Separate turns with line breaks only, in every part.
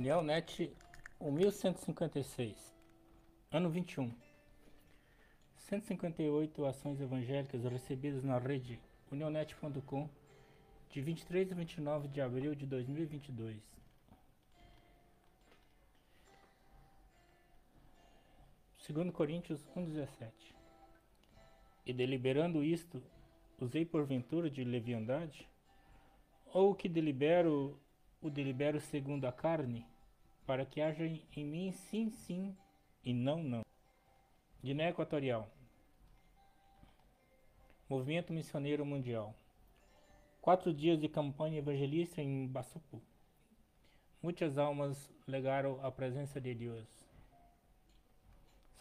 Neonet 1156, ano 21. 158 ações evangélicas recebidas na rede unionet.com de 23 a 29 de abril de 2022. Segundo Coríntios 1:17. E deliberando isto, usei porventura de leviandade? Ou que delibero o delibero segundo a carne, para que haja em mim sim, sim e não, não. Guiné Equatorial. Movimento Missioneiro Mundial. Quatro dias de campanha evangelista em Bassupu. Muitas almas legaram a presença de Deus.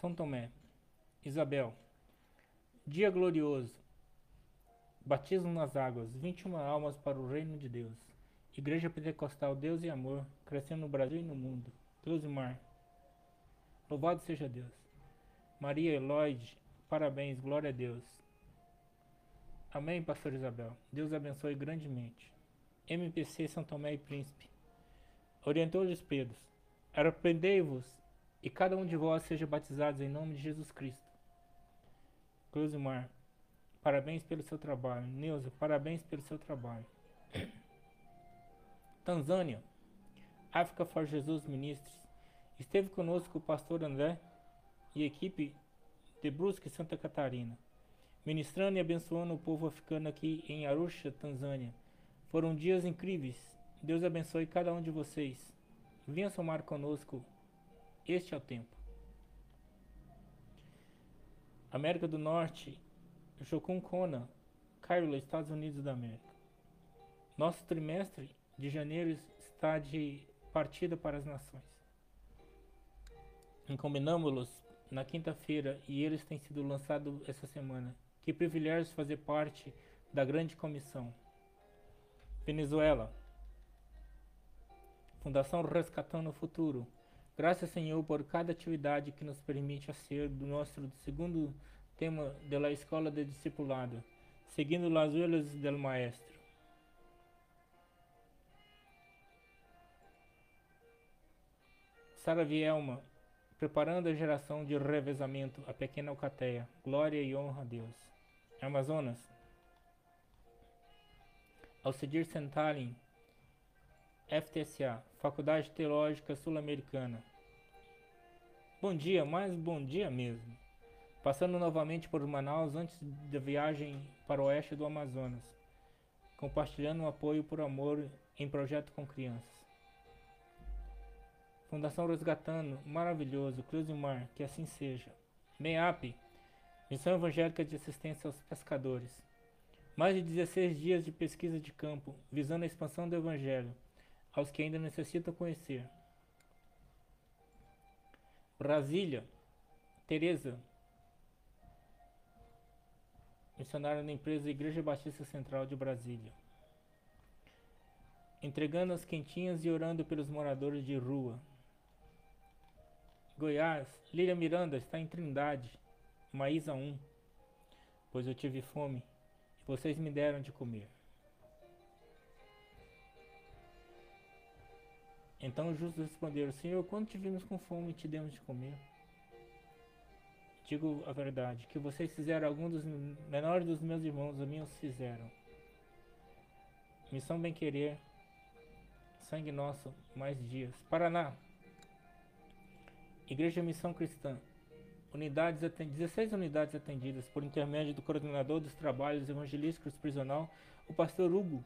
São Tomé. Isabel. Dia glorioso. Batismo nas águas. 21 almas para o reino de Deus. Igreja Pentecostal Deus e Amor, crescendo no Brasil e no mundo. Deus e Mar. Louvado seja Deus. Maria Eloide, parabéns, glória a Deus. Amém, Pastor Isabel. Deus abençoe grandemente. MPC São Tomé e Príncipe. Orientou-lhes Pedro. Arrependei-vos e cada um de vós seja batizado em nome de Jesus Cristo. Mar. parabéns pelo seu trabalho. Neuza, parabéns pelo seu trabalho. Tanzânia, África for Jesus Ministros. Esteve conosco o pastor André e equipe de Brusque, Santa Catarina, ministrando e abençoando o povo africano aqui em Arusha, Tanzânia. Foram dias incríveis. Deus abençoe cada um de vocês. Venha somar conosco. Este é o tempo. América do Norte, Jocum Kona, Cairo, Estados Unidos da América. Nosso trimestre de janeiro está de partida para as nações. Encombinamos-los na quinta-feira e eles têm sido lançados essa semana. Que privilégio fazer parte da grande comissão. Venezuela. Fundação Rescatando o Futuro. Graças, Senhor, por cada atividade que nos permite ser do nosso segundo tema da Escola de Discipulado, seguindo as huellas del Maestro. Sara Vielma, preparando a geração de revezamento, a pequena alcateia, glória e honra a Deus. Amazonas, Alcedir Sentalin, FTSA, Faculdade Teológica Sul-Americana. Bom dia, mais bom dia mesmo. Passando novamente por Manaus antes da viagem para o oeste do Amazonas, compartilhando o apoio por amor em projeto com crianças. Fundação Resgatando, maravilhoso, Mar, que assim seja. MEAP, Missão Evangélica de Assistência aos Pescadores. Mais de 16 dias de pesquisa de campo, visando a expansão do Evangelho, aos que ainda necessitam conhecer. Brasília, Teresa, missionária da empresa Igreja Batista Central de Brasília. Entregando as quentinhas e orando pelos moradores de rua, Goiás, Lília Miranda está em Trindade, Maísa 1. Pois eu tive fome e vocês me deram de comer. Então os justos responderam: Senhor, quando tivemos com fome te demos de comer? Digo a verdade, que vocês fizeram algum dos menores dos meus irmãos, a mim os fizeram. Missão Bem Querer, Sangue Nosso, mais dias. Paraná, Igreja Missão Cristã. Unidades 16 unidades atendidas por intermédio do coordenador dos trabalhos evangelísticos prisional, o pastor Hugo.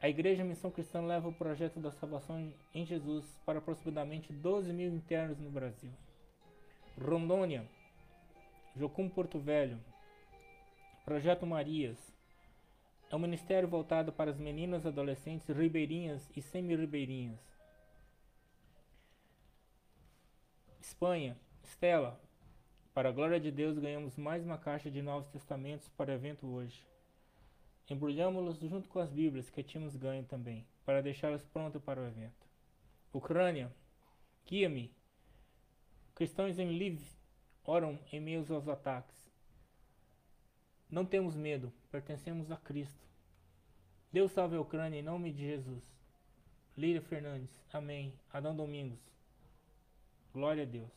A Igreja Missão Cristã leva o projeto da salvação em Jesus para aproximadamente 12 mil internos no Brasil. Rondônia, Jocum Porto Velho, Projeto Marias. É um ministério voltado para as meninas adolescentes ribeirinhas e semi-ribeirinhas Espanha, Estela, para a glória de Deus ganhamos mais uma caixa de Novos Testamentos para o evento hoje. Embrulhamos-los junto com as Bíblias que tínhamos ganho também, para deixá-las prontas para o evento. Ucrânia, guia-me. Cristãos em Lviv oram em meio aos ataques. Não temos medo, pertencemos a Cristo. Deus salve a Ucrânia em nome de Jesus. Lília Fernandes, amém. Adão Domingos, glória a Deus.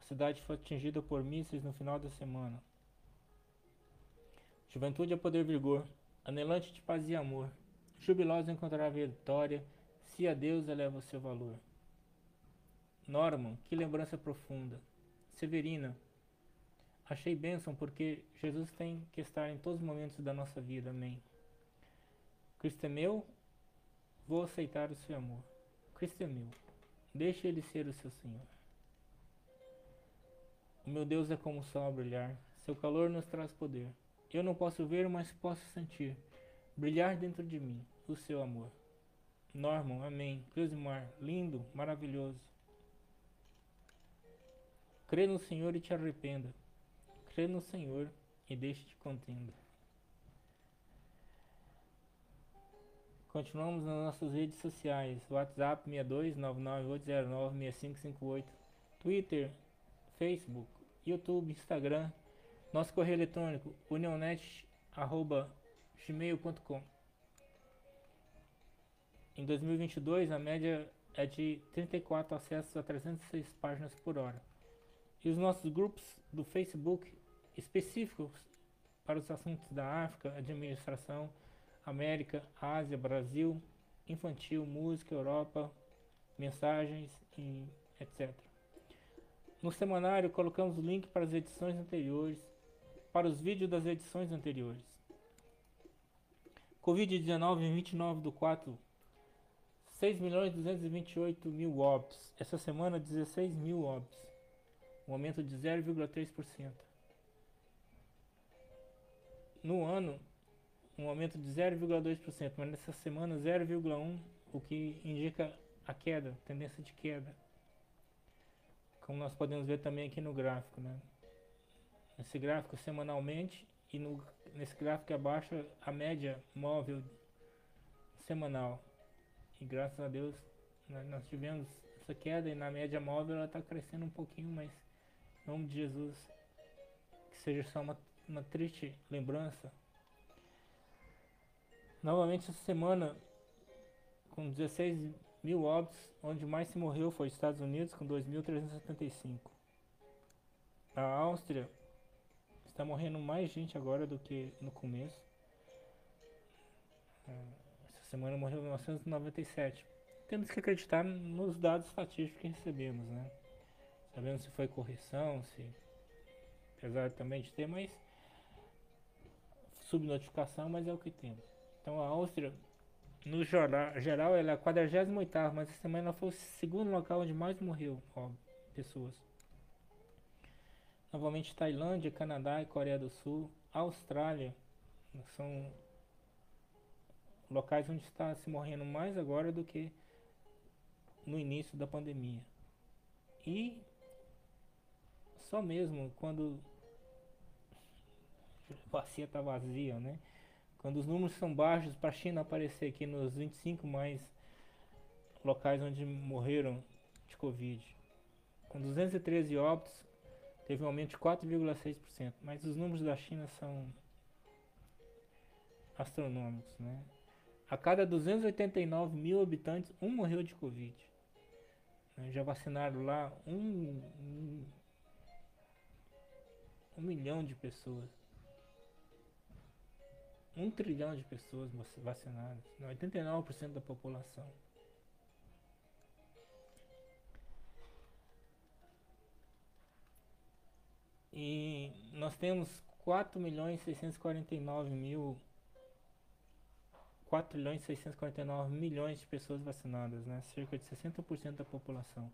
A cidade foi atingida por mísseis no final da semana. Juventude é poder vigor, anelante de paz e amor. Jubilosa encontrará vitória, se a Deus eleva o seu valor. Norman, que lembrança profunda. Severina, achei bênção porque Jesus tem que estar em todos os momentos da nossa vida. Amém. Cristo é meu, vou aceitar o seu amor. Cristo é meu, deixe ele ser o seu Senhor. O meu Deus é como o sol a brilhar, seu calor nos traz poder. Eu não posso ver, mas posso sentir brilhar dentro de mim o seu amor. Norman, amém. Cleusimar, lindo, maravilhoso. Crê no Senhor e te arrependa. Crê no Senhor e deixe-te contenda. Continuamos nas nossas redes sociais. WhatsApp 62998096558. Twitter, Facebook, YouTube, Instagram. Nosso correio eletrônico unionet.gmail.com Em 2022, a média é de 34 acessos a 306 páginas por hora. E os nossos grupos do Facebook específicos para os assuntos da África, administração, América, Ásia, Brasil, infantil, música, Europa, mensagens e etc. No semanário colocamos o link para as edições anteriores, para os vídeos das edições anteriores. Covid-19 em 29 do 4, 6 milhões 228 mil óbitos. Essa semana 16 mil óbitos, um aumento de 0,3%. No ano, um aumento de 0,2%, mas nessa semana 0,1%, o que indica a queda, tendência de queda. Como nós podemos ver também aqui no gráfico, né? Nesse gráfico semanalmente e no, nesse gráfico abaixo a média móvel semanal. E graças a Deus né, nós tivemos essa queda e na média móvel ela está crescendo um pouquinho, mas em nome de Jesus que seja só uma, uma triste lembrança Novamente essa semana, com 16 mil óbitos, onde mais se morreu foi os Estados Unidos, com 2.375. A Áustria está morrendo mais gente agora do que no começo. É, essa semana morreu 997. Temos que acreditar nos dados estatísticos que recebemos, né? Sabemos se foi correção, se apesar também de ter, mas subnotificação, mas é o que temos. Então a Áustria, no geral, ela é a 48 mas essa semana ela foi o segundo local onde mais morreu ó, pessoas. Novamente Tailândia, Canadá e Coreia do Sul, Austrália são locais onde está se morrendo mais agora do que no início da pandemia. E só mesmo quando a bacia está vazia, né? Quando os números são baixos, para a China aparecer aqui nos 25 mais locais onde morreram de Covid. Com 213 óbitos, teve um aumento de 4,6%. Mas os números da China são astronômicos, né? A cada 289 mil habitantes, um morreu de Covid. Né? Já vacinaram lá um, um, um milhão de pessoas um trilhão de pessoas vacinadas, 89% da população. E nós temos 4 milhões 649 mil 4 milhões 649 milhões de pessoas vacinadas, né? cerca de 60% da população.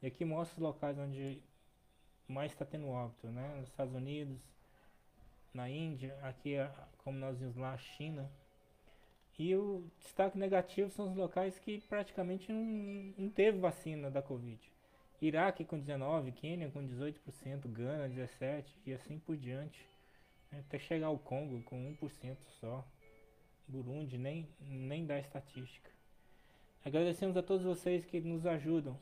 E aqui mostra os locais onde mais está tendo óbito, né? Nos Estados Unidos, na Índia, aqui como nós vimos lá, China. E o destaque negativo são os locais que praticamente não, não teve vacina da Covid. Iraque com 19, Quênia com 18%, Gana 17% e assim por diante. Até chegar ao Congo com 1% só. Burundi nem, nem dá estatística. Agradecemos a todos vocês que nos ajudam.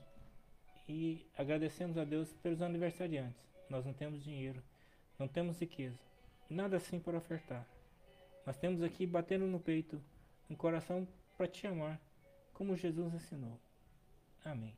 E agradecemos a Deus pelos aniversariantes. Nós não temos dinheiro, não temos riqueza nada assim para ofertar. Nós temos aqui batendo no peito um coração para te amar, como Jesus ensinou. Amém.